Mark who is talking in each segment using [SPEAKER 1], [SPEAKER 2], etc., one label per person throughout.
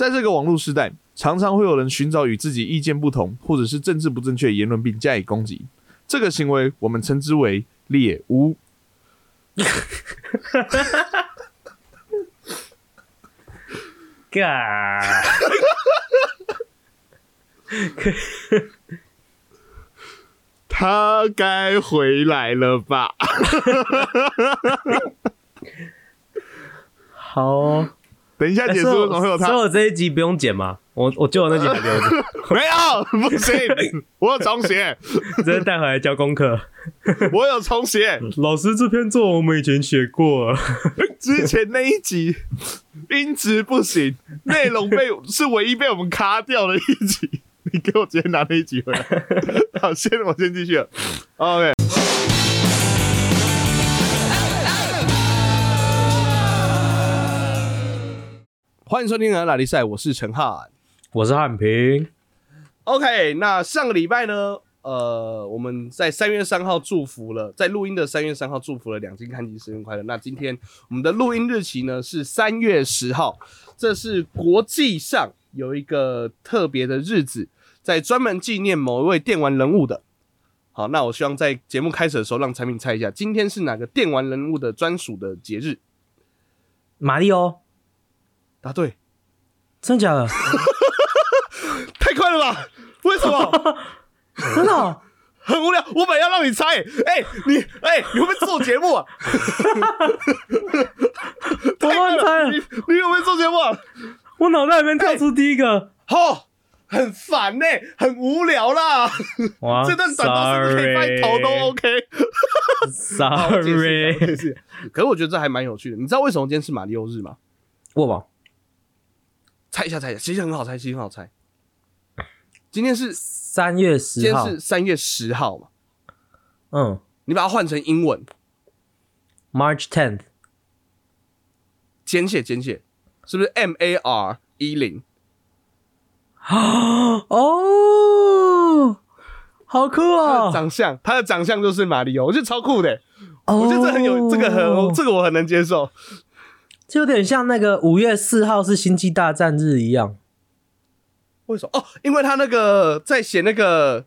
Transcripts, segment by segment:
[SPEAKER 1] 在这个网络时代，常常会有人寻找与自己意见不同或者是政治不正确言论并加以攻击，这个行为我们称之为猎巫。
[SPEAKER 2] 嘎，
[SPEAKER 1] 他该回来了吧？
[SPEAKER 2] 好哦。
[SPEAKER 1] 等一下结束，为什么会有他？
[SPEAKER 2] 所以我这一集不用剪吗？我我旧的那集还 留着，
[SPEAKER 1] 没有，不行，我有重写，
[SPEAKER 2] 直接带回来交功课。
[SPEAKER 1] 我有重写。
[SPEAKER 2] 老师，这篇作文我们以前写过，
[SPEAKER 1] 之前那一集音质不行，内容被是唯一被我们卡掉的一集。你给我直接拿那一集回来。好，先我先继续了。OK。欢迎收听《拉力赛》，我是陈汉，
[SPEAKER 2] 我是汉平。
[SPEAKER 1] OK，那上个礼拜呢，呃，我们在三月三号祝福了，在录音的三月三号祝福了两金看集生日快乐。那今天我们的录音日期呢是三月十号，这是国际上有一个特别的日子，在专门纪念某一位电玩人物的。好，那我希望在节目开始的时候让产品猜一下，今天是哪个电玩人物的专属的节日？
[SPEAKER 2] 马里奥，
[SPEAKER 1] 答对，
[SPEAKER 2] 真的假的？
[SPEAKER 1] 太快了吧？为什么？
[SPEAKER 2] 真的哦？
[SPEAKER 1] 很无聊，我本来要让你猜，哎、你哎、你会不会做节目啊？
[SPEAKER 2] 我乱猜了
[SPEAKER 1] 你，你会不会做节目啊？
[SPEAKER 2] 我脑袋里面跳出第一个。
[SPEAKER 1] 哦，很烦呢、很无聊啦。
[SPEAKER 2] 哇
[SPEAKER 1] 这段短刀是不是可以放头都 OK？好我解释一下我解
[SPEAKER 2] ，sorry，
[SPEAKER 1] 释一下可是我觉得这还蛮有趣的。你知道为什么今天是马里奥日吗？
[SPEAKER 2] 握宝
[SPEAKER 1] 猜一下，猜一下，其实很好猜，其实很好猜。今天是
[SPEAKER 2] 三月十号
[SPEAKER 1] 天，是三月十号嘛？
[SPEAKER 2] 嗯
[SPEAKER 1] 你把它换成英文
[SPEAKER 2] ，，March tenth，
[SPEAKER 1] 简写简写，是不是 M A R 一零？
[SPEAKER 2] 哦，好酷
[SPEAKER 1] 他的
[SPEAKER 2] 哦！
[SPEAKER 1] 长相，他的长相就是马里奥，我觉得超酷的、
[SPEAKER 2] 我
[SPEAKER 1] 我觉得这很有，这个很，这个我很能接受。
[SPEAKER 2] 就有点像那个五月四号是星际大战日一样，
[SPEAKER 1] 为什么？哦，因为他那个在写那个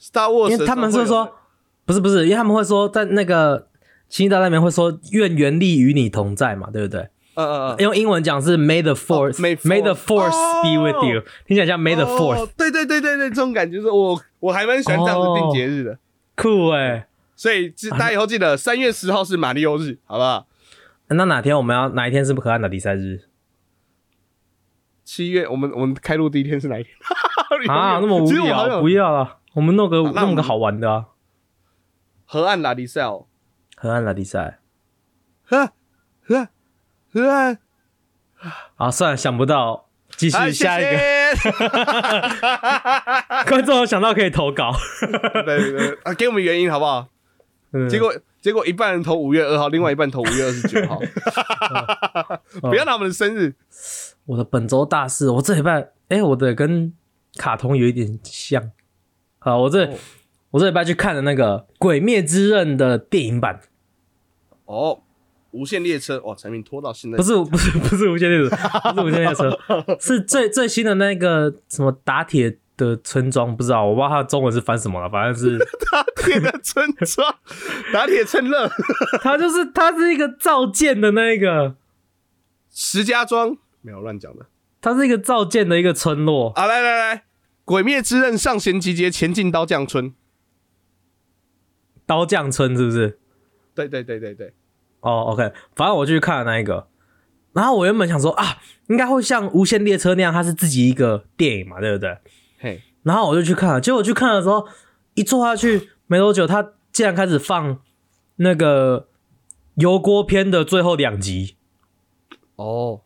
[SPEAKER 1] Star Wars，
[SPEAKER 2] 他们是说，不是不是，因为他们会说在那个星际大战里面会说愿原力与你同在嘛，对不对？
[SPEAKER 1] 嗯嗯嗯，
[SPEAKER 2] 用英文讲是 May the Force、
[SPEAKER 1] 哦 May
[SPEAKER 2] May the
[SPEAKER 1] Force
[SPEAKER 2] Force be with you，、听起来像 May the
[SPEAKER 1] 哦
[SPEAKER 2] Fourth，、
[SPEAKER 1] 对对对对对，这种感觉是我我还蛮喜欢这样子定节日的。
[SPEAKER 2] 酷哎、
[SPEAKER 1] 所以记大家以后记得三月十号是马里奥日，好不好？
[SPEAKER 2] 那哪天我们要哪一天是河岸的比赛日
[SPEAKER 1] 七月我们我们开录第一天是哪一天？
[SPEAKER 2] 啊？那么无聊，不要了，我们弄个弄个好玩的啊，
[SPEAKER 1] 河岸拉力赛哦，
[SPEAKER 2] 河岸拉力赛
[SPEAKER 1] 河河岸河岸，
[SPEAKER 2] 啊，算了，想不到，继续下一个。观众有想到可以投稿，
[SPEAKER 1] 对对对，啊，给我们原因好不好？
[SPEAKER 2] 嗯
[SPEAKER 1] 结果结果一半人投五月二号，另外一半投五月二十九号。不要拿我们的生日，
[SPEAKER 2] 我的本周大事，我这礼拜，哎、我的跟卡通有一点像。好，我这、
[SPEAKER 1] 哦。
[SPEAKER 2] 我这礼拜去看了那个《鬼灭之刃》的电影版，
[SPEAKER 1] 哦，无限列车。哇，产品拖到现在。
[SPEAKER 2] 不是不是不是无限列车，不是无限列车，是最最新的那个什么打铁的村庄，不知道，我不知道它的中文是翻什么了，反正是
[SPEAKER 1] 打铁的村庄，打铁趁热，
[SPEAKER 2] 它就是它是一个造舰的那个，
[SPEAKER 1] 石家庄没有乱讲的。
[SPEAKER 2] 它是一个造舰的一个村落，
[SPEAKER 1] 啊，来来来，鬼灭之刃上弦集结，前进刀匠村。
[SPEAKER 2] 刀匠村是不是？
[SPEAKER 1] 对对对对对，
[SPEAKER 2] 哦，OK，反正我就去看了那一个，然后我原本想说啊，应该会像《无限列车》那样，它是自己一个电影嘛，对不对？
[SPEAKER 1] 嘿，
[SPEAKER 2] 然后我就去看了，结果我去看的时候，一坐下去没多久，他竟然开始放那个油锅篇的最后两集，
[SPEAKER 1] 哦，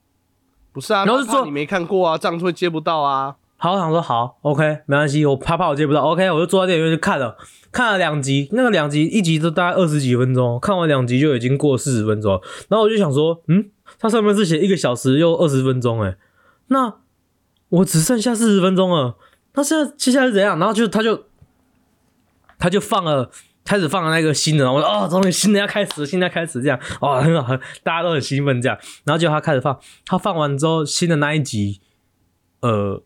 [SPEAKER 1] 不是啊，
[SPEAKER 2] 然后就说
[SPEAKER 1] 你没看过啊，这样会接不到啊。
[SPEAKER 2] 好，我想说好，OK，没关系，我怕怕我接不到，OK，我就坐在电影院去看了，看了两集，那个两集一集都大概二十几分钟，看完两集就已经过四十分钟了，然后我就想说，嗯，它上面是写一个小时又二十分钟，哎，那我只剩下四十分钟了，那现在接下来是怎样？然后就他就他就放了。开始放了那个新的，然后我说哦，终于新的要开始了，新的开始这样，哦，很好，大家都很兴奋这样。然后就他开始放，他放完之后，新的那一集呃，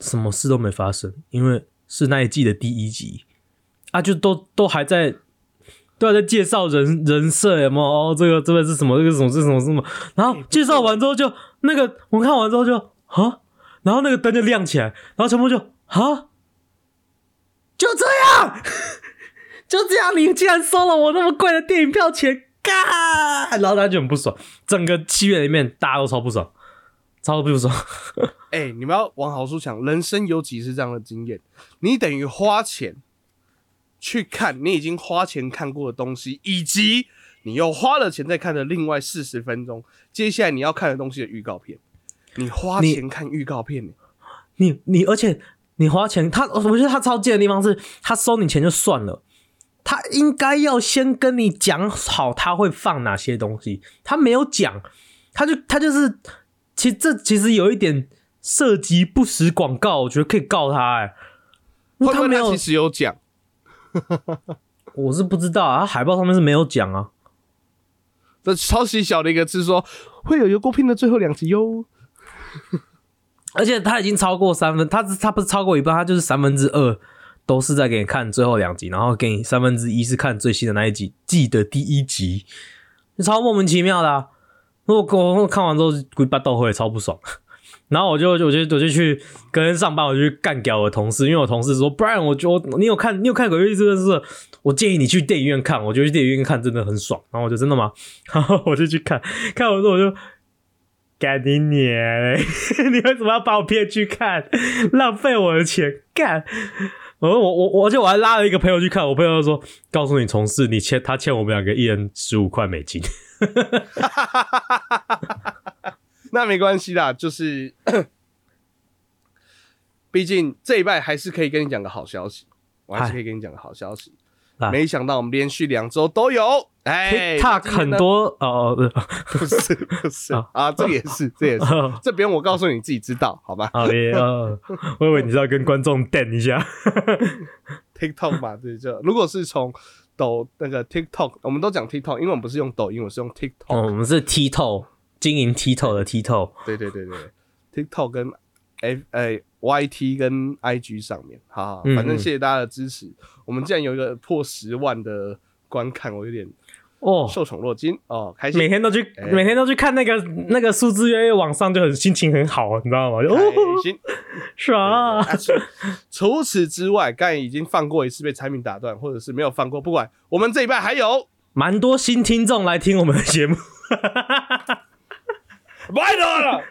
[SPEAKER 2] 什么事都没发生，因为是那一季的第一集啊，就都都还在都在介绍人人设有没有？哦，这个这个是什么？这个什么？是什么什么？然后介绍完之后就那个我看完之后就啊，然后那个灯就亮起来，然后陈默就啊，就这样，就这样，你竟然收了我那么贵的电影票钱，嘎！然后他就很不爽，整个戏院里面大家都超不爽，超不爽。
[SPEAKER 1] 哎、你们要往好处想，人生有几次这样的经验？你等于花钱去看你已经花钱看过的东西，以及你又花了钱再看的另外四十分钟，接下来你要看的东西的预告片。你花钱看预告片、
[SPEAKER 2] 你你，而且你花钱，他我觉得他超贱的地方是，他收你钱就算了，他应该要先跟你讲好他会放哪些东西，他没有讲，他就他就是，其实这其实有一点涉及不实广告，我觉得可以告他哎、因为他没有
[SPEAKER 1] 其，实有讲？
[SPEAKER 2] 我是不知道啊，他海报上面是没有讲啊，
[SPEAKER 1] 这超级小的一个字说会有油锅片的最后两集哟。
[SPEAKER 2] 而且他已经超过三分，他他不是超过一半，他就是三分之二都是在给你看最后两集，然后给你三分之一是看最新的那一集，记得第一集，超莫名其妙的、啊。我看完之后，鬼巴斗会超不爽，然后我就我就我就去跟上班，我就去干掉我的同事，因为我同事说，不然我就你有看你有看《鬼灭之刃》是？我建议你去电影院看，我就去电影院看，真的很爽。然后我就真的吗？然后我就去看，看完之后我就。干你娘嘞！你为什么要把我骗去看？浪费我的钱干！我我我我，而且我还拉了一个朋友去看，我朋友说：“告诉你同事，你欠他欠我们两个一人十五块美金。
[SPEAKER 1] 那没关系啦，就是，毕竟这一拜还是可以跟你讲个好消息，我还是可以跟你讲个好消息。没想到我们连续两周都有，哎
[SPEAKER 2] TikTok
[SPEAKER 1] 那今天呢
[SPEAKER 2] 很多哦，呃
[SPEAKER 1] 不是 不是
[SPEAKER 2] 啊
[SPEAKER 1] 啊，这个也是这也是，这不用我告诉你，自己知道好吧
[SPEAKER 2] 好耶！呃 我以为你是要跟观众电一下。
[SPEAKER 1] ？TikTok 嘛，对，就如果是从抖那个 TikTok，我们都讲 TikTok，因为我们不是用抖音，我是用 TikTok，、
[SPEAKER 2] 哦，我们是 TikTok 经营 TikTok 的 T 透。
[SPEAKER 1] 对对对对，TikTok 跟 F 呃 YT 跟 IG 上面，好好，
[SPEAKER 2] 嗯
[SPEAKER 1] 反正
[SPEAKER 2] 嗯
[SPEAKER 1] 谢谢大家的支持。我们竟然有一个破十万的观看，我有点
[SPEAKER 2] 哦，
[SPEAKER 1] 受宠若惊哦，开心
[SPEAKER 2] 每天都去，
[SPEAKER 1] 哎
[SPEAKER 2] 每天都去看那个那个数字越来越往上，就很心情很好，你知道吗？就哦，
[SPEAKER 1] 开心。
[SPEAKER 2] 爽啊！
[SPEAKER 1] 啊除 除此之外，刚才已经放过一次被产品打断，或者是没有放过，不管我们这一半还有。
[SPEAKER 2] 蛮多新听众来听我们的节目，
[SPEAKER 1] 拜托了，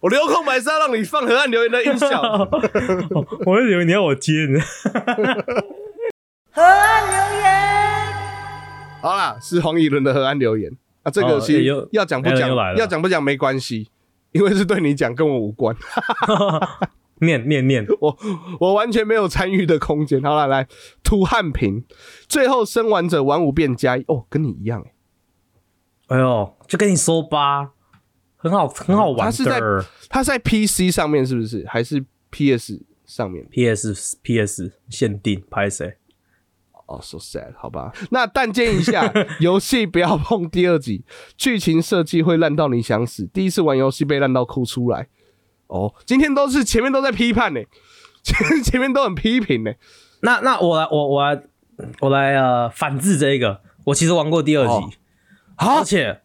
[SPEAKER 1] 我留空白是要让你放河岸留言的音效。
[SPEAKER 2] 我以为你要我接呢。
[SPEAKER 1] 好啦，是黄以伦的河岸留言啊，这个
[SPEAKER 2] 哦
[SPEAKER 1] 其实要讲不讲要讲不讲没关系，因为是对你讲，跟我无关，
[SPEAKER 2] 念念念，
[SPEAKER 1] 我我完全没有参与的空间。好了，来涂汉平，最后生完者玩五变加一，哦，跟你一样哎、
[SPEAKER 2] 哎呦，就跟你说吧，很好，很好玩
[SPEAKER 1] 他是在
[SPEAKER 2] 的。
[SPEAKER 1] 他在 PC 上面是不是？还是 PS 上面
[SPEAKER 2] ？PS PS 限定拍谁？
[SPEAKER 1] 哦、s o sad，好吧。那但见一下，游戏不要碰第二集，剧情设计会烂到你想死。第一次玩游戏被烂到哭出来。哦，今天都是前面都在批判呢、前前面都很批评呢、
[SPEAKER 2] 那那我来，我我来，我来呃反制这一个。我其实玩过第二
[SPEAKER 1] 哦
[SPEAKER 2] 集，而且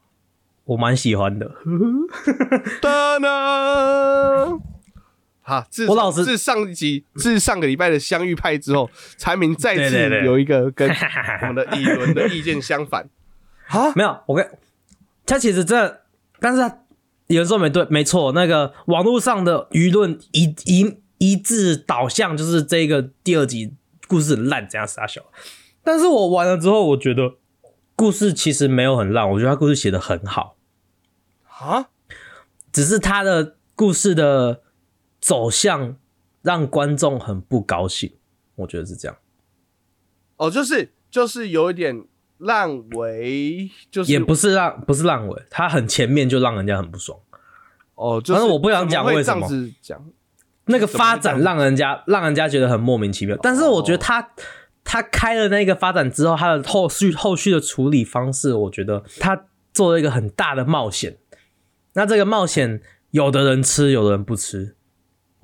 [SPEAKER 2] 我蛮喜欢的。
[SPEAKER 1] 哒呢。好，自
[SPEAKER 2] 我老师
[SPEAKER 1] 自上一集自上个礼拜的相遇派之后，柴明再次有一个跟 我们的乙伦的意见相反。啊，
[SPEAKER 2] 没有，我跟他其实这，但是他有人说没对，没错，那个网络上的舆论一一一致导向就是这个第二集故事很烂，怎样傻小。但是我完了之后，我觉得故事其实没有很烂，我觉得他故事写的很好，
[SPEAKER 1] 啊，
[SPEAKER 2] 只是他的故事的走向让观众很不高兴，我觉得是这样。
[SPEAKER 1] 哦，就是就是有一点烂尾，就是
[SPEAKER 2] 也不是让不是烂尾，他很前面就让人家很不爽。
[SPEAKER 1] 哦，就是
[SPEAKER 2] 反正我不想讲为什么
[SPEAKER 1] 讲。
[SPEAKER 2] 那个发展让人家让人家觉得很莫名其妙。但是我觉得他他开了那个发展之后，他的后续后续的处理方式，我觉得他做了一个很大的冒险。那这个冒险有的人吃，有的人不吃。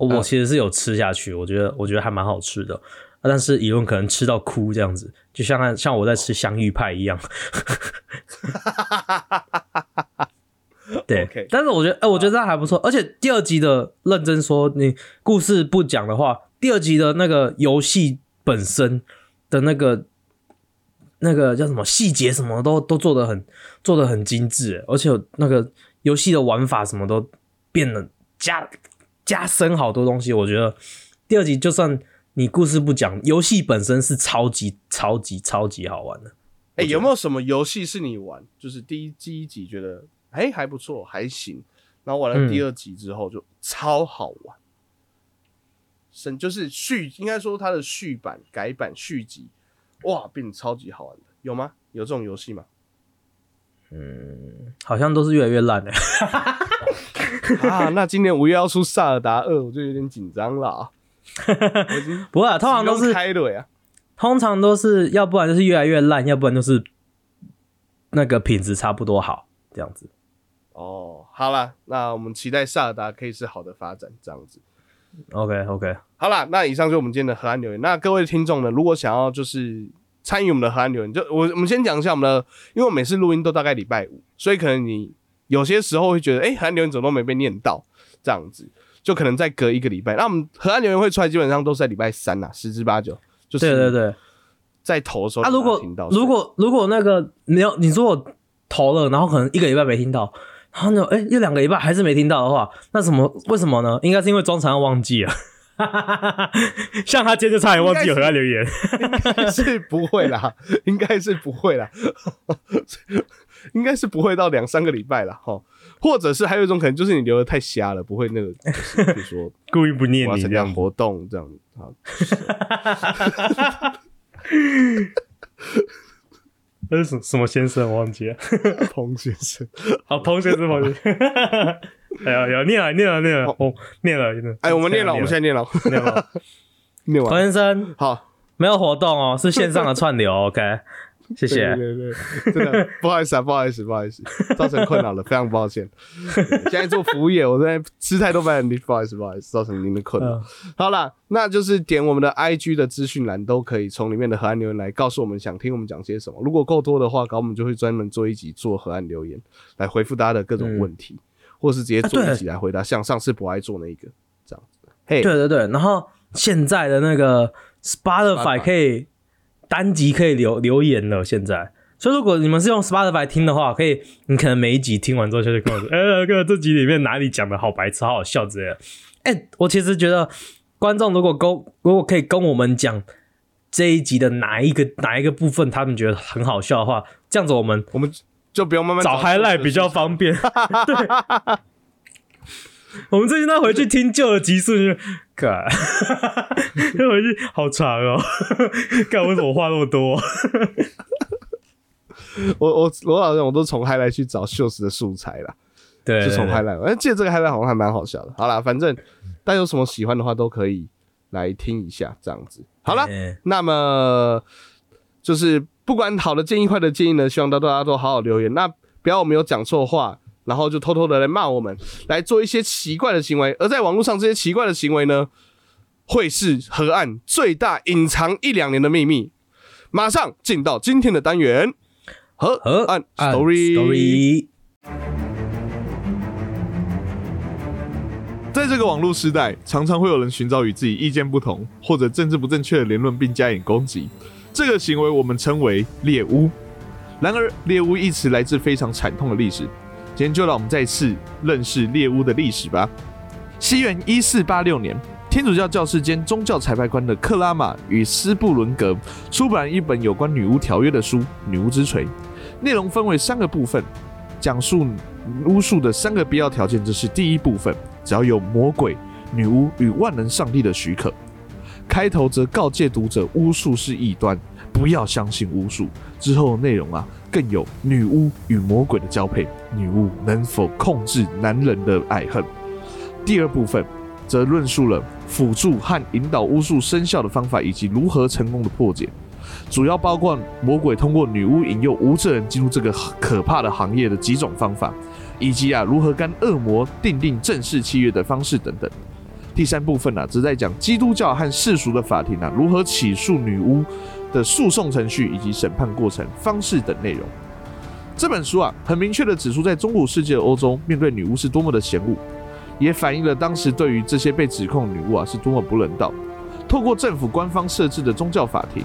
[SPEAKER 2] 我其实是有吃下去，我觉得我觉得还蛮好吃的。啊但是以论可能吃到哭这样子，就像像我在吃香芋派一样。对但是我觉得，哎、我觉得这样还不错。而且第二集的认真说，你故事不讲的话，第二集的那个游戏本身的那个那个叫什么细节什么都都做的很做的很精致，而且那个游戏的玩法什么都变得加加深好多东西。我觉得第二集就算你故事不讲，游戏本身是超级超级超级好玩的。
[SPEAKER 1] 哎、有没有什么游戏是你玩，就是第一第一集觉得哎、还不错，还行，然后玩了
[SPEAKER 2] 嗯
[SPEAKER 1] 第二集之后就超好玩，神就是续，应该说它的续版、改版、续集，哇，变得超级好玩的，有吗？有这种游戏吗？
[SPEAKER 2] 嗯好像都是越来越烂的。
[SPEAKER 1] 啊，那今年五月要出《萨尔达二》，我就有点紧张了
[SPEAKER 2] 不会啊，通常都是
[SPEAKER 1] 开了呀。
[SPEAKER 2] 通常都是要不然就是越来越烂，要不然就是那个品质差不多好这样子。
[SPEAKER 1] 哦，好了，那我们期待萨尔达可以是好的发展，这样子。
[SPEAKER 2] OK OK，
[SPEAKER 1] 好了，那以上就是我们今天的河岸留言。那各位听众呢，如果想要就是参与我们的河岸留言，就我我们先讲一下我们的，因为我每次录音都大概礼拜五，所以可能你有些时候会觉得，哎、河岸留言怎么都没被念到，这样子，就可能再隔一个礼拜。那我们河岸留言会出来，基本上都是在礼拜三呐，十之八九，就是
[SPEAKER 2] 对对对。
[SPEAKER 1] 在投的时候
[SPEAKER 2] 啊，如果
[SPEAKER 1] 听到。
[SPEAKER 2] 如果如果那个没有，你如果投了，然后可能一个礼拜没听到，然后呢，哎，一两个礼拜还是没听到的话，那什么？为什么呢？应该是因为庄长忘记了。像他今天就差点忘记有和他留言，
[SPEAKER 1] 应该是不会啦，应该是不会啦，应该是不会到两三个礼拜了。哈。或者是还有一种可能，就是你留的太瞎了，不会那个，就是比如说
[SPEAKER 2] 故意不念你这样。
[SPEAKER 1] 活动这样子。好，
[SPEAKER 2] 那是什什么先生？我忘记了。
[SPEAKER 1] 彭先生，
[SPEAKER 2] 好，彭先生，彭先生。哎呀呀，念了，念了，念了，哦，念了，念了。
[SPEAKER 1] 哎，我们念了，我们现在念了，
[SPEAKER 2] 念了。彭
[SPEAKER 1] 念完。
[SPEAKER 2] 先生
[SPEAKER 1] 好，
[SPEAKER 2] 没有活动哦，是线上的串流。OK，谢谢。
[SPEAKER 1] 对对对，真的不好意思啊，不好意思，不好意思，造成困扰了，非常抱歉。现在做服务业，我在吃太多饭，不好意思，不好意思，造成您的困扰。
[SPEAKER 2] 嗯
[SPEAKER 1] 好了，那就是点我们的 IG 的资讯栏，都可以从里面的河岸留言来告诉我们想听我们讲些什么。如果够多的话，搞我们就会专门做一集做河岸留言，来回复大家的各种问题，或是直接做一集来回答，像上次不爱做那一个这样子。嘿，
[SPEAKER 2] 对对对，然后现在的那个 Spotify 可以单集可以留留言了，现在。所以如果你们是用 Spotify 听的话，可以，你可能每一集听完之后就去跟我说，哎、哥，这集里面哪里讲的好白痴，好好笑之类的。哎、我其实觉得观众如果跟如果可以跟我们讲这一集的哪一个哪一个部分，他们觉得很好笑的话，这样子我们
[SPEAKER 1] 我们就不用慢慢
[SPEAKER 2] 找 highlight 比较方便。对，我们最近都回去听旧的集数，就干，回去好长哦，干为什么话那么多？
[SPEAKER 1] 我我我好像我都从 highlight 去找秀斯的素材啦。
[SPEAKER 2] 对，
[SPEAKER 1] 就从
[SPEAKER 2] 对
[SPEAKER 1] highlight，哎，记得这个 highlight 好像还蛮好笑的。好啦，反正大家有什么喜欢的话都可以来听一下，这样子。好了，
[SPEAKER 2] 哎
[SPEAKER 1] 那么就是不管好的建议、坏的建议呢，希望大家都好好留言。那不要我们有讲错话，然后就偷偷的来骂我们，来做一些奇怪的行为。而在网络上这些奇怪的行为呢，会是河岸最大隐藏一两年的秘密。马上进到今天的单元，河
[SPEAKER 2] 和
[SPEAKER 1] 岸 story。
[SPEAKER 2] story，
[SPEAKER 3] 在这个网络时代，常常会有人寻找与自己意见不同或者政治不正确的言论，并加以攻击。这个行为我们称为猎巫。然而，猎巫一词来自非常惨痛的历史。今天就让我们再次认识猎巫的历史吧。西元一四八六年，天主教教士兼宗教裁判官的克拉玛与斯布伦格出版一本有关女巫条约的书《女巫之锤》，内容分为三个部分，讲述巫术的三个必要条件。这是第一部分，只要有魔鬼、女巫与万能上帝的许可。开头则告诫读者，巫术是异端，不要相信巫术。之后的内容啊，更有女巫与魔鬼的交配，女巫能否控制男人的爱恨。第二部分则论述了辅助和引导巫术生效的方法，以及如何成功的破解。主要包括魔鬼通过女巫引诱无证人进入这个可怕的行业的几种方法，以及啊如何跟恶魔订定正式契约的方式等等。第三部分呢、啊，则在讲基督教和世俗的法庭啊如何起诉女巫的诉讼程序以及审判过程方式等内容。这本书啊，很明确的指出，在中古世界的欧洲，面对女巫是多么的嫌恶，也反映了当时对于这些被指控女巫啊是多么不人道。透过政府官方设置的宗教法庭，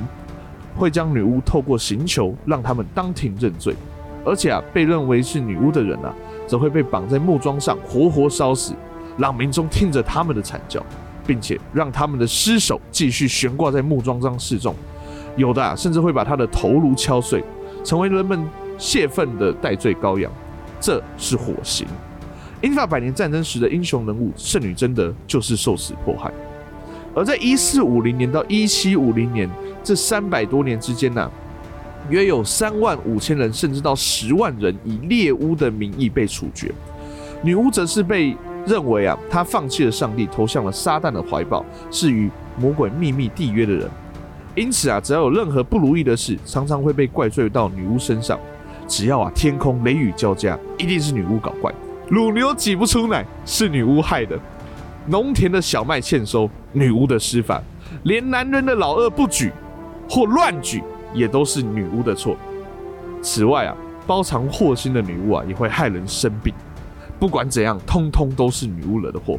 [SPEAKER 3] 会将女巫透过刑求让他们当庭认罪，而且啊，被认为是女巫的人啊，则会被绑在木桩上活活烧死，让民众听着他们的惨叫，并且让他们的尸首继续悬挂在木桩上示众。有的啊，甚至会把他的头颅敲碎，成为人们泄愤的戴罪羔羊。这是火刑。英法百年战争时的英雄人物圣女贞德就是受此迫害。而在一四五零年到一七五零年这三百多年之间呢、约有三万五千人，甚至到十万人以猎巫的名义被处决。女巫则是被认为啊，她放弃了上帝，投向了撒旦的怀抱，是与魔鬼秘密缔约的人。因此啊，只要有任何不如意的事，常常会被怪罪到女巫身上。只要啊天空雷雨交加，一定是女巫搞怪。乳牛挤不出奶，是女巫害的。农田的小麦欠收，女巫的施法；连男人的老二不举或乱举，也都是女巫的错。此外啊，包藏祸心的女巫啊，也会害人生病。不管怎样，通通都是女巫惹的祸。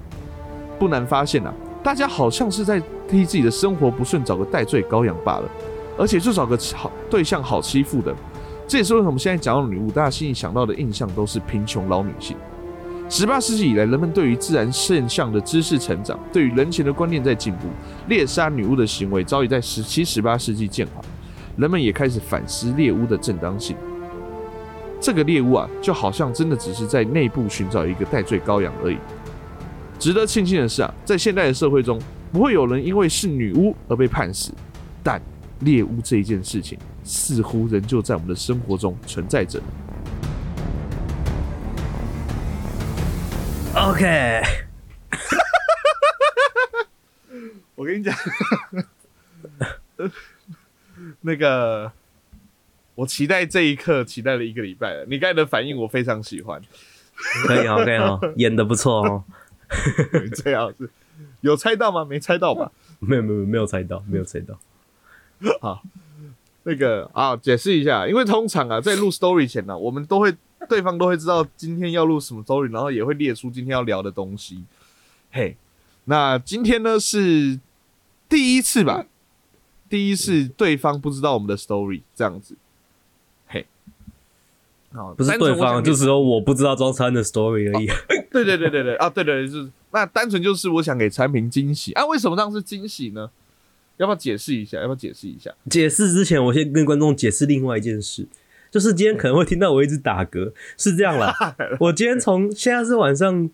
[SPEAKER 3] 不难发现啊，大家好像是在替自己的生活不顺找个代罪羔羊罢了，而且就找个好对象好欺负的。这也是为什么现在讲到女巫，大家心里想到的印象都是贫穷老女性。十八世纪以来，人们对于自然现象的知识成长，对于人情的观念在进步，猎杀女巫的行为早已在十七、十八世纪渐缓，人们也开始反思猎巫的正当性。这个猎巫啊，就好像真的只是在内部寻找一个戴罪羔羊而已。值得庆幸的是啊，在现代的社会中，不会有人因为是女巫而被判死，但猎巫这一件事情，似乎仍旧在我们的生活中存在着。
[SPEAKER 2] OK，
[SPEAKER 1] 我跟你讲，那个我期待这一刻，期待了一个礼拜了。你刚才的反应我非常喜欢，
[SPEAKER 2] 可以哦，可以哦，演的不错哦。
[SPEAKER 1] 这样子有猜到吗？没猜到吧？
[SPEAKER 2] 没有没有没有猜到，没有猜到。
[SPEAKER 1] 好那个啊，解释一下，因为通常啊，在录 story 前呢、我们都会对方都会知道今天要录什么 story，然后也会列出今天要聊的东西。嘿，那今天呢是第一次吧？第一次对方不知道我们的 story 这样子。嘿，好，
[SPEAKER 2] 不是对方，就只有我不知道装餐的 story 而已。
[SPEAKER 1] 对对对对对啊，对对，就是那单纯就是我想给产品惊喜啊。为什么这样是惊喜呢？要不要解释一下？要不要解释一下？
[SPEAKER 2] 解释之前，我先跟观众解释另外一件事，就是今天可能会听到我一直打嗝，是这样啦。我今天从现在是晚上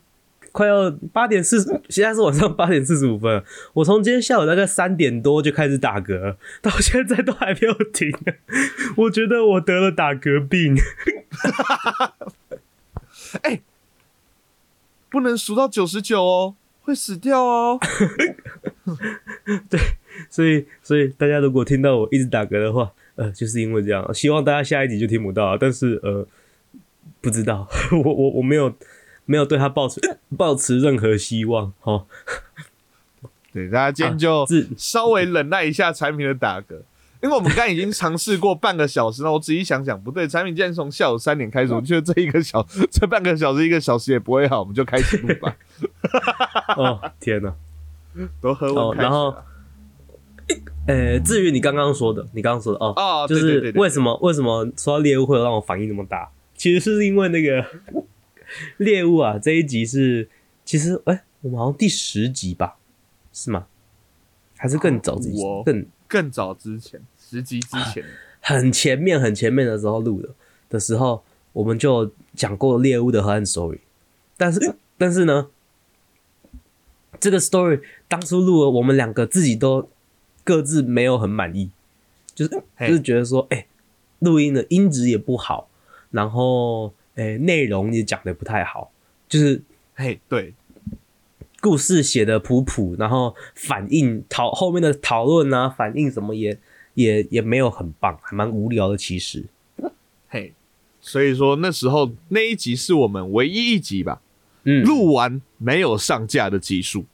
[SPEAKER 2] 快要八点四，现在是晚上八点四十五分，我从今天下午大概三点多就开始打嗝，到现在都还没有停。我觉得我得了打嗝病。
[SPEAKER 1] 不能数到九十九哦，会死掉哦。
[SPEAKER 2] 对所以，所以大家如果听到我一直打嗝的话，呃，就是因为这样。希望大家下一集就听不到，但是呃，不知道，我我我没有没有对他抱持 抱持任何希望。哦，
[SPEAKER 1] 对，大家今天就稍微忍耐一下产品的打嗝，因为我们刚刚已经尝试过半个小时了。我仔细想想，不对，产品既然从下午三点开始，我觉得这一个小 这半个小时一个小时也不会好，我们就开始录吧。
[SPEAKER 2] 哦，天哪！
[SPEAKER 1] 都喝
[SPEAKER 2] 哦
[SPEAKER 1] 温开始
[SPEAKER 2] 然后
[SPEAKER 1] 了。
[SPEAKER 2] 呃，至于你刚刚说的，你刚刚说的哦，
[SPEAKER 1] 哦，
[SPEAKER 2] 就是为什么为什么说到猎物会让我反应那么大？其实是因为那个 猎物啊，这一集是其实哎、我们好像第十集吧，是吗？还是更早之前？
[SPEAKER 1] 我
[SPEAKER 2] 更
[SPEAKER 1] 更早之前十集之前，
[SPEAKER 2] 很前面很前面的时候录的的时候，我们就讲过猎物的河岸 story，但是但是呢，这个 story 当初录了，我们两个自己都各自没有很满意，就是就是觉得说，哎、录音的音质也不好，然后哎内、容也讲的不太好，就是
[SPEAKER 1] 嘿，对，
[SPEAKER 2] 故事写的普普，然后反应讨后面的讨论啊，反应什么也也也没有很棒，还蛮无聊的。其实，
[SPEAKER 1] 嘿，
[SPEAKER 3] 所以说那时候那一集是我们唯一一集吧，
[SPEAKER 2] 嗯，
[SPEAKER 3] 录完没有上架的集数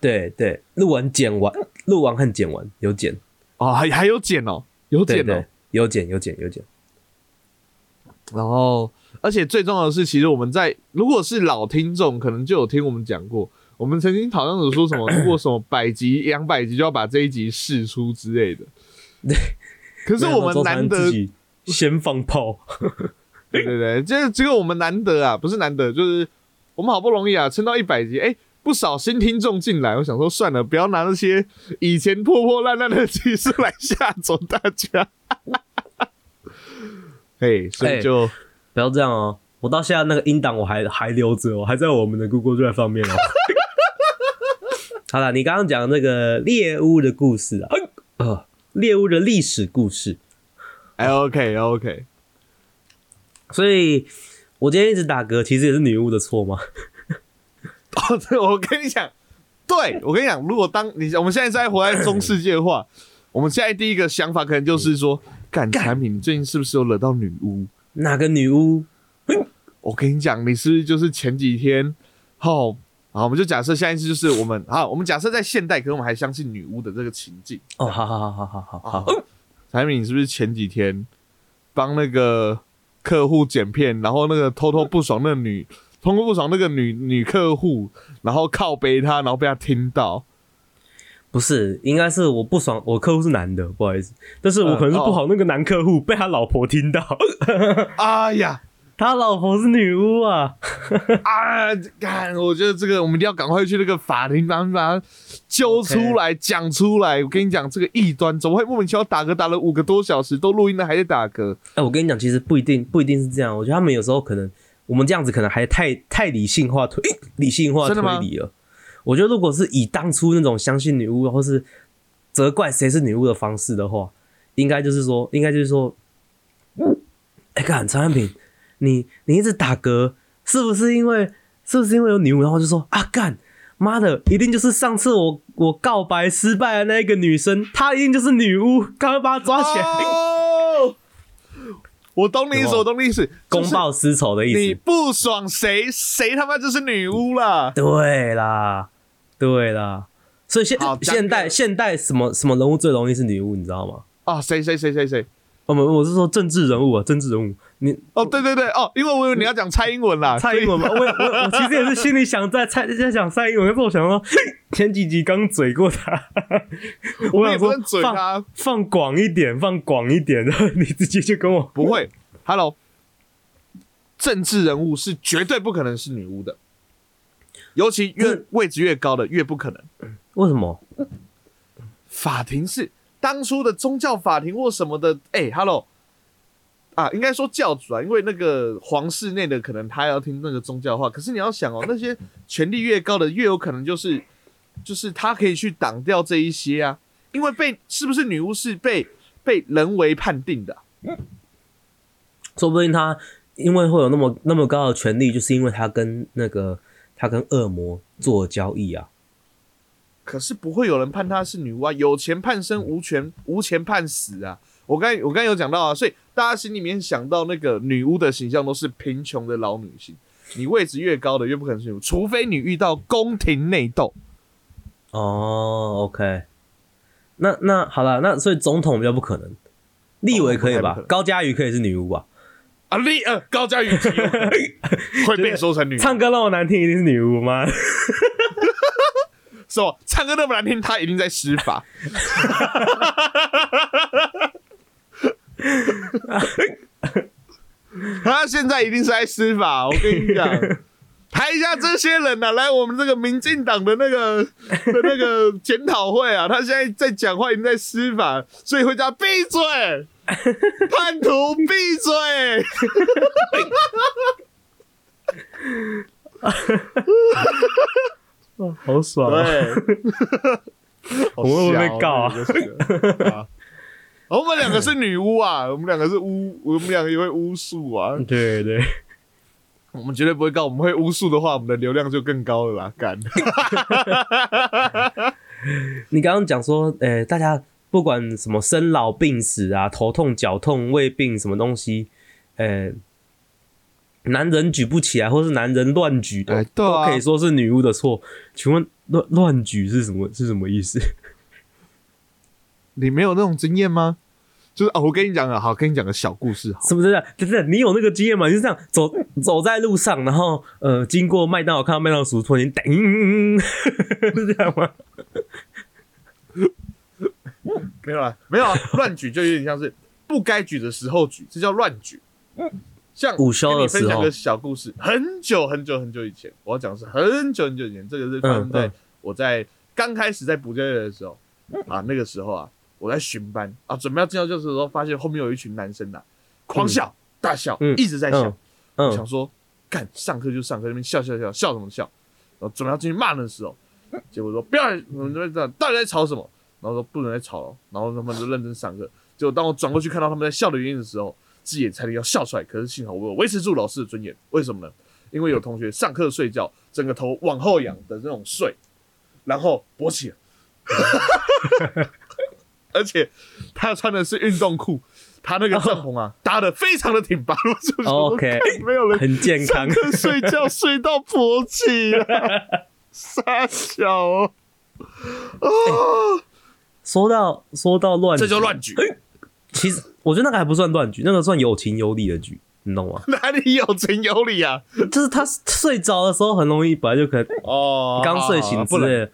[SPEAKER 2] 对对，录完剪完，录完和剪完有剪，
[SPEAKER 3] 哦，还还有剪哦，有剪哦
[SPEAKER 2] 对对，，有剪有剪有剪。
[SPEAKER 3] 然后而且最重要的是，其实我们在如果是老听众，可能就有听我们讲过，我们曾经好像有说什么，如果什么百集、两百集就要把这一集试出之类的。
[SPEAKER 2] 对，
[SPEAKER 3] 可是我们难得
[SPEAKER 2] 先放炮，
[SPEAKER 3] 对对对，这这个我们难得啊，不是难得，就是我们好不容易啊，撑到一百集，哎、不少新听众进来，我想说算了，不要拿那些以前破破烂烂的技术来吓走大家。嘿，所以就、
[SPEAKER 2] 不要这样哦。我到现在那个音档我还还留着我，还在我们的 Google Drive 上面哦。好了，你刚刚讲那个猎巫的故事啊，呃，猎巫的历史故事，
[SPEAKER 3] 哎 OK OK，
[SPEAKER 2] 所以我今天一直打嗝，其实也是女巫的错吗？
[SPEAKER 3] 哦，对，我跟你讲，对我跟你讲，如果当你我们现在在活在中世界的话，我们现在第一个想法可能就是说，干产品，你最近是不是有惹到女巫？
[SPEAKER 2] 哪个女巫？
[SPEAKER 3] 我跟你讲，你是不是就是前几天，好、好，我们就假设下一次就是我们，好，我们假设在现代，可是我们还相信女巫的这个情境。
[SPEAKER 2] 哦，好好好好好好好，
[SPEAKER 3] 产品，你是不是前几天帮那个客户剪片，然后那个偷偷不爽那个女，偷偷不爽那个女女客户，然后靠背她，然后被她听到，
[SPEAKER 2] 不是，应该是我不爽，我客户是男的，不好意思，但是我可能是不好那个男客户被他老婆听到，
[SPEAKER 3] 哎呀。
[SPEAKER 2] 他老婆是女巫啊，
[SPEAKER 3] 啊，看，我觉得这个我们一定要赶快去那个法庭，把把他揪出来讲出来。我跟你讲，这个异端怎么会莫名其妙打嗝打了五个多小时，都录音了还在打嗝？
[SPEAKER 2] 哎、我跟你讲，其实不一定，不一定是这样。我觉得他们有时候可能，我们这样子可能还太太理性化推理性化
[SPEAKER 3] 真的吗
[SPEAKER 2] 推理了。我觉得如果是以当初那种相信女巫或是责怪谁是女巫的方式的话，应该就是说，应该就是说，哎、干陈安平，你你一直打嗝，是不是因为是不是因为有女巫？然后就说啊干。妈的，一定就是上次我我告白失败的那个女生，她一定就是女巫，赶快把她抓起来，
[SPEAKER 3] 哦，我懂你意思，我懂你意思，
[SPEAKER 2] 公报私仇的意思。
[SPEAKER 3] 你不爽谁，谁他妈就是女巫啦！
[SPEAKER 2] 对啦，对啦，所以现现代现代什么什么人物最容易是女巫，你知道吗？
[SPEAKER 3] 啊，谁谁谁谁谁？
[SPEAKER 2] 哦，不，我是说政治人物啊，政治人物。你
[SPEAKER 3] 哦，对对对，哦，因为我以为你要讲蔡英文啦，
[SPEAKER 2] 蔡英文嘛，我我我其实也是心里想在蔡在讲蔡英文，但是我想说前几集刚嘴过他，我想说
[SPEAKER 3] 嘴
[SPEAKER 2] 放
[SPEAKER 3] 他，
[SPEAKER 2] 放广一点，放广一点，然后你直接就跟我
[SPEAKER 3] 不会。Hello，政治人物是绝对不可能是女巫的，尤其越位置越高的越不可能。
[SPEAKER 2] 为什么？
[SPEAKER 3] 法庭是当初的宗教法庭或什么的，哎、h e l l o 啊，应该说教主啊，因为那个皇室内的可能他要听那个宗教话，可是你要想哦，那些权力越高的越有可能就是就是他可以去挡掉这一些啊，因为被是不是女巫是被被人为判定的啊、
[SPEAKER 2] 说不定他因为会有那么那么高的权利，就是因为他跟那个他跟恶魔做交易啊。
[SPEAKER 3] 可是不会有人判她是女巫啊，有钱判生，无权无钱判死啊。我刚我刚有讲到啊，所以大家心里面想到那个女巫的形象都是贫穷的老女性，你位置越高的越不可能是女巫，除非你遇到宫廷内斗。
[SPEAKER 2] 哦，OK，那那好了，那所以总统比较不可能，立委可以吧高嘉瑜可以是女巫吧？
[SPEAKER 3] 啊，你呃高嘉瑜极有可能会被说成女巫，
[SPEAKER 2] 唱歌那么难听，一定是女巫吗？
[SPEAKER 3] 是吧？唱歌那么难听，她一定在施法。他现在一定是在施法，我跟你讲，台下这些人呐、啊，来我们这个民进党的那个的那个检讨会啊，他现在在讲话，已经在施法，所以回家闭嘴，叛徒闭嘴。
[SPEAKER 2] 好爽
[SPEAKER 3] 对，
[SPEAKER 2] 我们会不会被告啊
[SPEAKER 3] 我们两个是女巫啊，我们两个是巫，我们两个也会巫术啊。
[SPEAKER 2] 对对，
[SPEAKER 3] 我们绝对不会告，我们会巫术的话，我们的流量就更高了啦。干，
[SPEAKER 2] 你刚刚讲说，呃、大家不管什么生老病死啊，头痛、脚痛、胃病什么东西，呃，男人举不起来，或是男人乱举的，
[SPEAKER 3] 哎对啊
[SPEAKER 2] 都可以说是女巫的错。请问乱乱举是什么？是什么意思？
[SPEAKER 3] 你没有那种经验吗？就是啊，我跟你讲啊，好，跟你讲个小故事，好，
[SPEAKER 2] 什么的？对对，你有那个经验吗？就是这样走走在路上，然后呃，经过麦当劳，看到麦当劳叔突然间叮，是这样吗？
[SPEAKER 3] 没有啊，没有啊，乱举就有点像是不该举的时候举，这叫乱举。像
[SPEAKER 2] 午休的
[SPEAKER 3] 跟你分享个小故事，很久很久很久以前，我要讲的是很久很久以前，这个是发生在
[SPEAKER 2] 嗯。嗯
[SPEAKER 3] 我在刚开始在补教业的时候啊，那个时候啊，我在巡班啊，准备要进到教室的时候，发现后面有一群男生呐、狂笑、大笑，
[SPEAKER 2] 嗯。
[SPEAKER 3] 一直在笑。
[SPEAKER 2] 嗯。
[SPEAKER 3] 想说，干上课就上课，那边笑笑笑笑什么笑？然后准备要进去骂人的时候，结果说不要，我们这边这样，到底在吵什么？然后说不能再吵了，然后他们就认真上课。结果当我转过去看到他们在笑的原因的时候，自己也差点要笑出来，可是幸好我有维持住老师的尊严。为什么呢？因为有同学上课睡觉，整个头往后仰的这种睡，然后勃起了，而且他穿的是运动裤，他那个帐篷啊搭的非常的挺拔，我就说
[SPEAKER 2] OK
[SPEAKER 3] 干没有人
[SPEAKER 2] 很健康
[SPEAKER 3] 上。课睡觉睡到勃起了，傻小哦，哦，
[SPEAKER 2] 说到说到乱举，
[SPEAKER 3] 这就乱举，
[SPEAKER 2] 其实我觉得那个还不算乱举，那个算有情有理的举，你懂吗？
[SPEAKER 3] 哪里有情有理啊？
[SPEAKER 2] 就是他睡着的时候很容易，本来就可能
[SPEAKER 3] 哦
[SPEAKER 2] 刚睡醒之类的。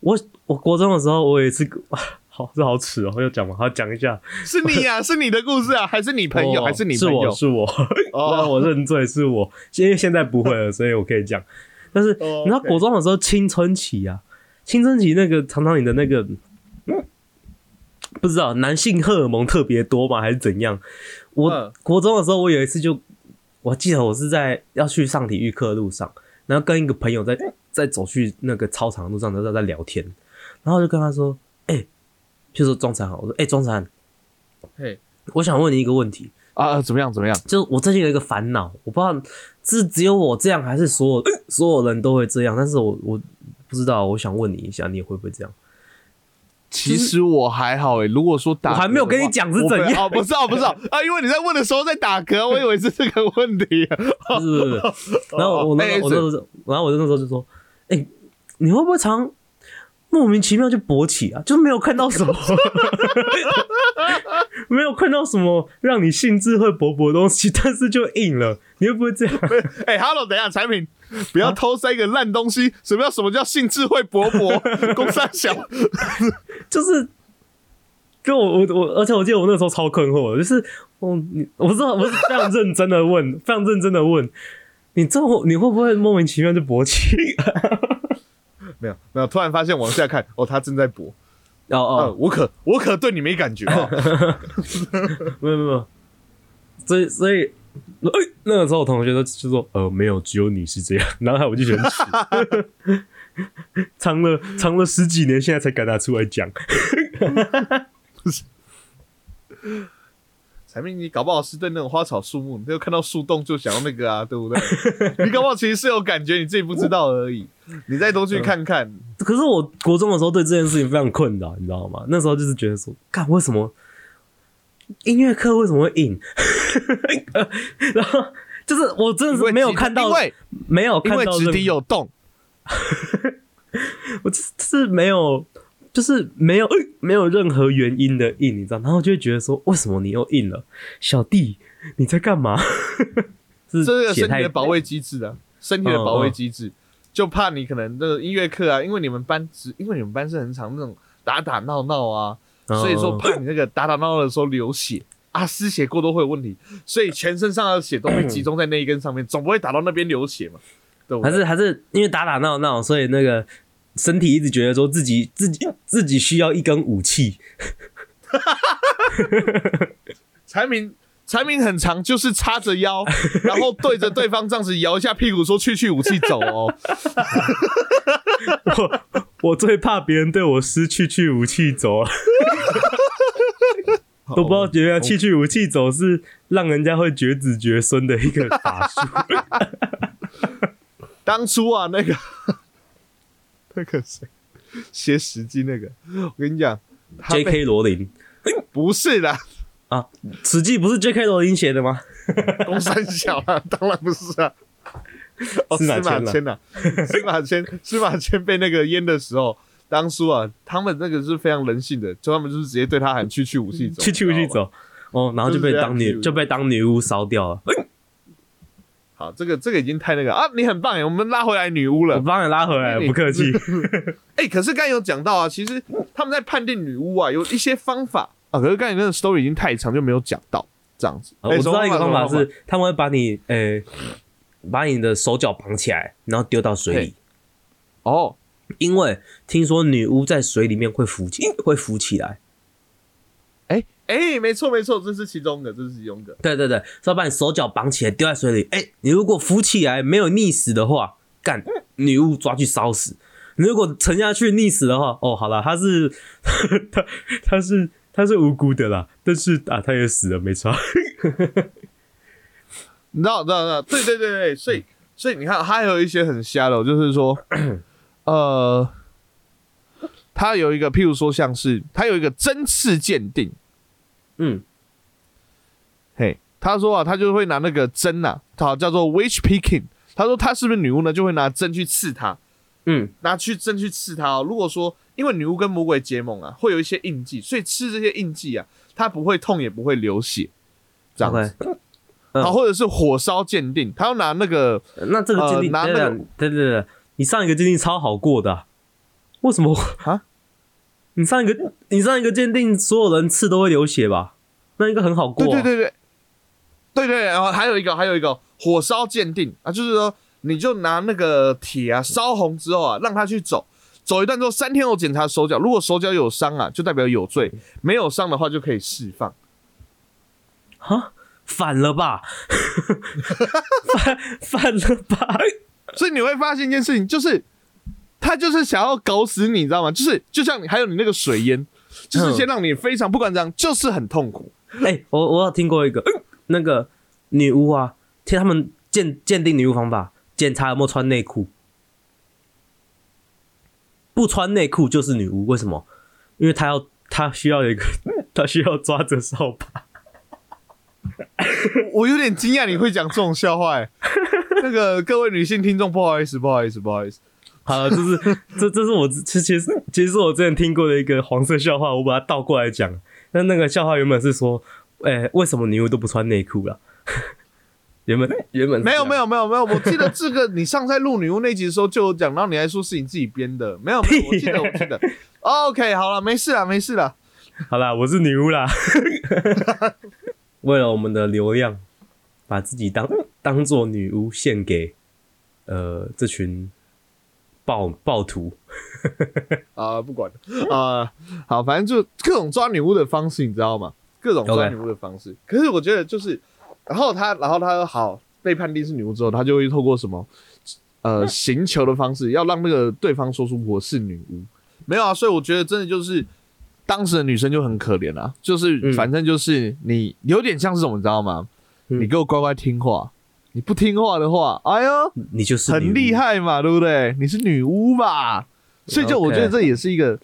[SPEAKER 2] 我我国中的时候，我有一次，好，这好耻哦，要讲吗？好讲一下。
[SPEAKER 3] 是你呀、是你的故事啊，还是你朋友，
[SPEAKER 2] 哦
[SPEAKER 3] 还是你
[SPEAKER 2] 是
[SPEAKER 3] 朋友
[SPEAKER 2] 我？是我，
[SPEAKER 3] 哦
[SPEAKER 2] 让我认罪是我，因为现在不会了，所以我可以讲。但是
[SPEAKER 3] 哦
[SPEAKER 2] 你知道国中的时候青春期啊，青春期那个常常你的那个。不知道男性荷尔蒙特别多吗，还是怎样？我、
[SPEAKER 3] 嗯
[SPEAKER 2] 国中的时候，我有一次就，我记得我是在要去上体育课的路上，然后跟一个朋友在在走去那个操场的路上，然后在聊天，然后就跟他说：“哎、譬如说庄禅好，我说：哎、庄禅，
[SPEAKER 3] 嘿
[SPEAKER 2] 我想问你一个问题，
[SPEAKER 3] 啊，怎么样？怎么样？
[SPEAKER 2] 就是我最近有一个烦恼，我不知道是只有我这样，还是所有所有人都会这样。但是我我不知道，我想问你一下，你会不会这样？
[SPEAKER 3] 其实我还好诶、如果说打，
[SPEAKER 2] 我还没有跟你讲是怎样
[SPEAKER 3] 哦，不知道，不知道 啊，因为你在问的时候在打嗝，我以为是这个问题。
[SPEAKER 2] 啊是不是不是。然后我那
[SPEAKER 3] 哎
[SPEAKER 2] 我那时候，然后我那时候就说，哎、你会不会常莫名其妙就勃起啊？就没有看到什么，没有看到什么让你兴致会勃勃的东西，但是就硬了，你会不会这样？
[SPEAKER 3] 哎、h e l l o 等一下，产品不要偷塞一个烂东西。什么叫什么叫兴致会勃勃？工三小，
[SPEAKER 2] 就是，跟我我我，而且我记得我那时候超困惑的，就是我你我知道我是非常认真的问，非常认真的问，你这么你会不会莫名其妙就勃起？
[SPEAKER 3] 没有没有，突然发现往下看，哦，他正在勃。
[SPEAKER 2] 哦
[SPEAKER 3] 哦，
[SPEAKER 2] 哦，
[SPEAKER 3] 我可我可对你没感觉 哦。
[SPEAKER 2] 没有没有所以所以。哎，那个时候我同学都就说，呃，没有，只有你是这样。然后我就觉得很耻，藏了藏了十几年，现在才敢拿出来讲。
[SPEAKER 3] 产品，你搞不好是对那种花草树木，你就看到树洞就想要那个啊，对不对？你搞不好其实是有感觉，你自己不知道而已。你再多去看看，
[SPEAKER 2] 可是我国中的时候对这件事情非常困扰，你知道吗？那时候就是觉得说，看为什么音乐课为什么会硬？然后就是我真的是没有看到
[SPEAKER 3] 因，为
[SPEAKER 2] 没有
[SPEAKER 3] 因为直
[SPEAKER 2] 看到任
[SPEAKER 3] 笛有洞，
[SPEAKER 2] 我就是就是没有，就是没有没有任何原因的硬，你知道？然后就会觉得说，为什么你又硬了，小弟你在干嘛？是
[SPEAKER 3] 这个身体的保卫机制啊，身体的保卫机制，就怕你可能这个音乐课啊，因为你们班只因为你们班是很常那种打打闹闹啊，所以说
[SPEAKER 2] 哦
[SPEAKER 3] 怕你那个打打闹闹的时候流血啊，失血过多会有问题，所以全身上的血都会集中在那一根上面，总不会打到那边流血嘛，对？
[SPEAKER 2] 还是还是因为打打闹闹，所以那个身体一直觉得说自己自己自己需要一根武器。
[SPEAKER 3] 柴明柴明很长，就是叉着腰，然后对着对方这样子摇一下屁股，说去去武器走哦。
[SPEAKER 2] 我我最怕别人对我失去去武器走啊，都不知道原来去去武器走是让人家会绝子绝孙的一个法术。
[SPEAKER 3] 当初啊，那个那个谁写史记那个，我跟你讲
[SPEAKER 2] J.K. 罗琳
[SPEAKER 3] 不是啦，
[SPEAKER 2] 啊，《史记》不是 J.K. 罗琳写的吗？
[SPEAKER 3] 公三小啊，当然不是啊。哦，司
[SPEAKER 2] 司马迁
[SPEAKER 3] 呐，司马迁，司马迁被那个淹的时候，当初啊，他们那个是非常人性的，就他们就是直接对他喊去去武器走，
[SPEAKER 2] 去去去走，哦，然后就被当女就被当女巫烧掉了。
[SPEAKER 3] 好，这个这个已经太那个啊，你很棒耶，我们拉回来女巫了
[SPEAKER 2] 我
[SPEAKER 3] 了。
[SPEAKER 2] 帮你拉回来，不客气。
[SPEAKER 3] 哎、可是刚才有讲到啊，其实他们在判定女巫啊，有一些方法啊，可是刚才那个 story 已经太长，就没有讲到这样子。
[SPEAKER 2] 我知道一个方法，是他们会把你呃把你的手脚绑起来，然后丢到水里，
[SPEAKER 3] 哦，
[SPEAKER 2] 因为听说女巫在水里面会浮起会浮起来。
[SPEAKER 3] 哎、哎、没错没错，这是其中的，这是其中的。
[SPEAKER 2] 对对对，是要把你手脚绑起来丢在水里。哎、你如果浮起来没有溺死的话，干女巫抓去烧死。你如果沉下去溺死的话，哦，好了，他是他 他是他是无辜的啦，但是啊，他也死了，没差。
[SPEAKER 3] 你知道，知道，知道，对对对对，所以所以你看，还有一些很瞎的哦，就是说，呃，他有一个，譬如说，像是他有一个针刺鉴定，
[SPEAKER 2] 嗯，
[SPEAKER 3] 嘿，他说啊，他就会拿那个针呐、好叫做 witch picking，他说他是不是女巫呢，就会拿针去刺他，
[SPEAKER 2] 嗯，
[SPEAKER 3] 拿去针去刺他哦。如果说因为女巫跟魔鬼结盟啊，会有一些印记，所以吃这些印记啊，他不会痛也不会流血，这样子。
[SPEAKER 2] 嗯。
[SPEAKER 3] 好，或者是火烧鉴定，他要拿那个
[SPEAKER 2] 那这个鉴定，
[SPEAKER 3] 呃拿那个
[SPEAKER 2] 对对对对，你上一个鉴定超好过的啊、为什么
[SPEAKER 3] 啊？
[SPEAKER 2] 你上一个你上一个鉴定，所有人刺都会流血吧？那应该很好过、啊。
[SPEAKER 3] 对对对对，对对，然后还有一个还有一个火烧鉴定啊，就是说你就拿那个铁啊烧红之后啊，让他去走，走一段之后三天后检查手脚，如果手脚有伤啊，就代表有罪；没有伤的话就可以释放。
[SPEAKER 2] 哈，反了吧？反 反了吧？
[SPEAKER 3] 所以你会发现一件事情，就是他就是想要搞死你，你知道吗？就是就像你还有你那个水淹，就是先让你非常不管怎样，就是很痛苦。
[SPEAKER 2] 哎、我我有听过一个那个女巫啊，听他们鉴鉴定女巫方法，检查有没有穿内裤，不穿内裤就是女巫，为什么？因为她要她需要有一个，她需要抓着扫把。
[SPEAKER 3] 我有点惊讶你会讲这种笑话、欸，那个各位女性听众，不好意思，不好意思，不好意思。
[SPEAKER 2] 好了，这是这这是我之其其实其实是我之前听过的一个黄色笑话，我把它倒过来讲。那那个笑话原本是说，哎、为什么女巫都不穿内裤了？原本原本
[SPEAKER 3] 没有没有没有没有，我记得这个你上次在录女巫那集的时候就有讲，然后你还说是你自己编的，没有没有，我记得我记得。OK，好了，没事了没事了。
[SPEAKER 2] 好啦，我是女巫啦。为了我们的流量，把自己当当做女巫献给呃这群暴暴徒。
[SPEAKER 3] 啊、不管啊、好，反正就各种抓女巫的方式，你知道吗？各种抓女巫的方式。可是我觉得就是，然后他，然后他好被判定是女巫之后，他就会透过什么呃行求的方式，要让那个对方说出我是女巫。没有啊，所以我觉得真的就是当时的女生就很可怜啊，就是
[SPEAKER 2] 嗯
[SPEAKER 3] 反正就是你有点像是什么，你知道吗？
[SPEAKER 2] 嗯
[SPEAKER 3] 你给我乖乖听话，你不听话的话，哎呦，
[SPEAKER 2] 你就是
[SPEAKER 3] 很厉，害嘛，对不对？你是女巫吧？所以就我觉得这也是一个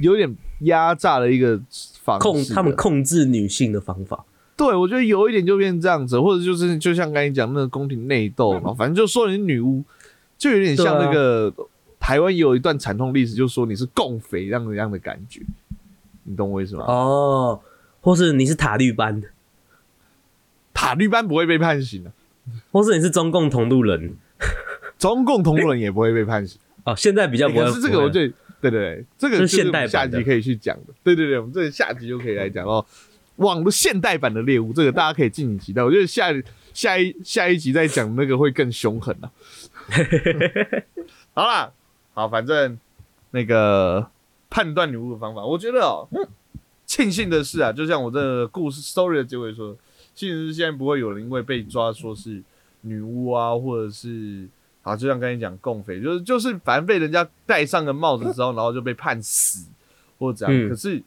[SPEAKER 3] 有点压榨的一个方式
[SPEAKER 2] 控他们控制女性的方法。
[SPEAKER 3] 对我觉得有一点就变这样子，或者就是就像刚才讲那个宫廷内斗，嘛反正就说你是女巫，就有点像那个、台湾也有一段惨痛历史，就说你是共匪这样的样的感觉，你懂我意思吗？
[SPEAKER 2] 哦，或是你是塔绿班的，
[SPEAKER 3] 塔利班不会被判刑的、
[SPEAKER 2] 或是你是中共同路人。
[SPEAKER 3] 中共同路人也不会被判刑。
[SPEAKER 2] 哦，现在比较不会。
[SPEAKER 3] 可是这个我
[SPEAKER 2] 不会
[SPEAKER 3] 觉得，对对对，这个是是
[SPEAKER 2] 现代
[SPEAKER 3] 下集可以去讲的。对对对，我们这个下集就可以来讲哦。网络现代版的猎物，这个大家可以敬请期待。我觉得下下一下一集再讲那个会更凶狠啊。好啦，好，反正那个判断女巫的方法，我觉得哦，庆幸的是啊，就像我这个故事 story 的结尾说，庆幸的是现在不会有人因为被抓说是女巫啊，或者是啊，就像刚才讲共匪，就是就是反正被人家戴上个帽子之后，然后就被判死或者怎样。
[SPEAKER 2] 嗯
[SPEAKER 3] 可是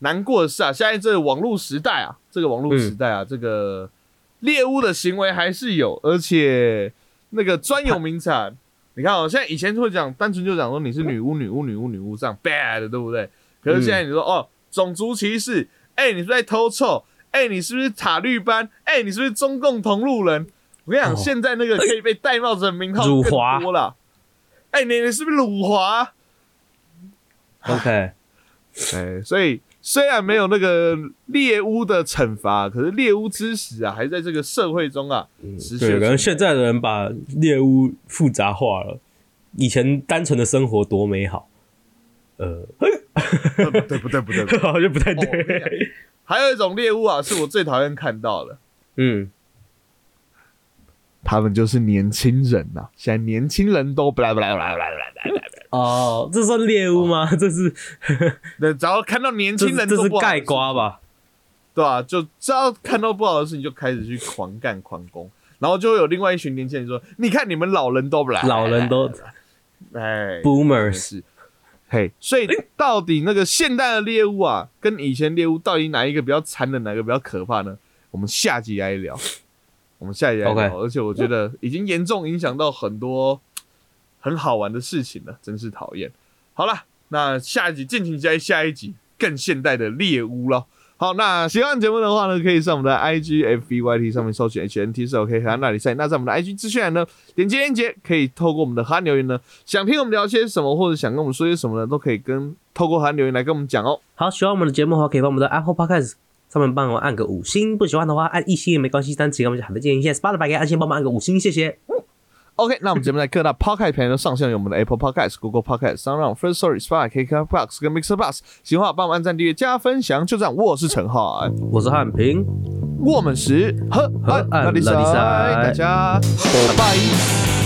[SPEAKER 3] 难过的是啊，现在这个网络时代啊，这个网络时代啊，这个猎巫的行为还是有，而且那个专有名词啊，你看哦，现在以前会讲单纯就讲说你是女巫、女巫、女巫、女巫这样 bad，对不对？可是现在你说、哦，种族歧视，哎、你是在偷臭，哎、你是不是塔绿班？哎、你是不是中共同路人？我跟你讲，
[SPEAKER 2] 哦
[SPEAKER 3] 现在那个可以被戴帽子的名号更多了。哎、你你是不是辱华
[SPEAKER 2] ？OK，
[SPEAKER 3] 哎，所以虽然没有那个猎巫的惩罚，可是猎巫之死啊，还在这个社会中啊
[SPEAKER 2] 对，
[SPEAKER 3] 地
[SPEAKER 2] 可能现在的人把猎巫复杂化了，以前单纯的生活多美好。呃，
[SPEAKER 3] 不对不对不对不对。
[SPEAKER 2] 好像不太对。
[SPEAKER 3] 还有一种猎物啊，是我最讨厌看到的，
[SPEAKER 2] 嗯，
[SPEAKER 3] 他们就是年轻人呐、现在年轻人都不来不来不来不来不来不来，
[SPEAKER 2] 哦，这算猎物吗？这是
[SPEAKER 3] 对，只要看到年轻人
[SPEAKER 2] 这是盖瓜吧？
[SPEAKER 3] 对吧、就只要看到不好的事情，就开始去狂干狂攻，然后就会有另外一群年轻人说：“你看你们老人都不来，
[SPEAKER 2] 老人都
[SPEAKER 3] 哎
[SPEAKER 2] boomers，
[SPEAKER 3] 是，嘿，所以到底那个现代的猎物啊，跟以前猎物到底哪一个比较残忍，哪个比较可怕呢？我们下集来聊，我们下集来聊。而且我觉得已经严重影响到很多很好玩的事情了，真是讨厌。好了，那下一集敬请期待下一集更现代的猎物咯。好，那喜欢节目的话呢，可以上我们的 IG F B Y T 上面搜寻 H N T 是 OK 和那里赛。那在我们的 IG 资讯栏呢，点击链接可以透过我们的函留言呢，想听我们聊些什么，或者想跟我们说些什么呢，都可以跟透过函留言来跟我们讲哦。
[SPEAKER 2] 好，喜欢我们的节目的话，可以帮我们的 Apple Podcast 上面帮我按个五星；不喜欢的话，按一星也没关系。但请给我们好的建议，谢谢 Spotify 给按先帮忙按个五星，谢谢。
[SPEAKER 3] OK，那我们节目在各大 Podcast 平台都上线有我们的 Apple Podcast、Google Podcast、s o u n d First Story、Spotify、KKBox 跟 Mixer Plus。喜欢的话帮我们按赞、订阅、加分享。就这样，我是陈浩，
[SPEAKER 2] 我是汉平。
[SPEAKER 3] 我们是和
[SPEAKER 2] 和
[SPEAKER 3] 安那里
[SPEAKER 2] 安那里赛
[SPEAKER 3] 大家拜拜。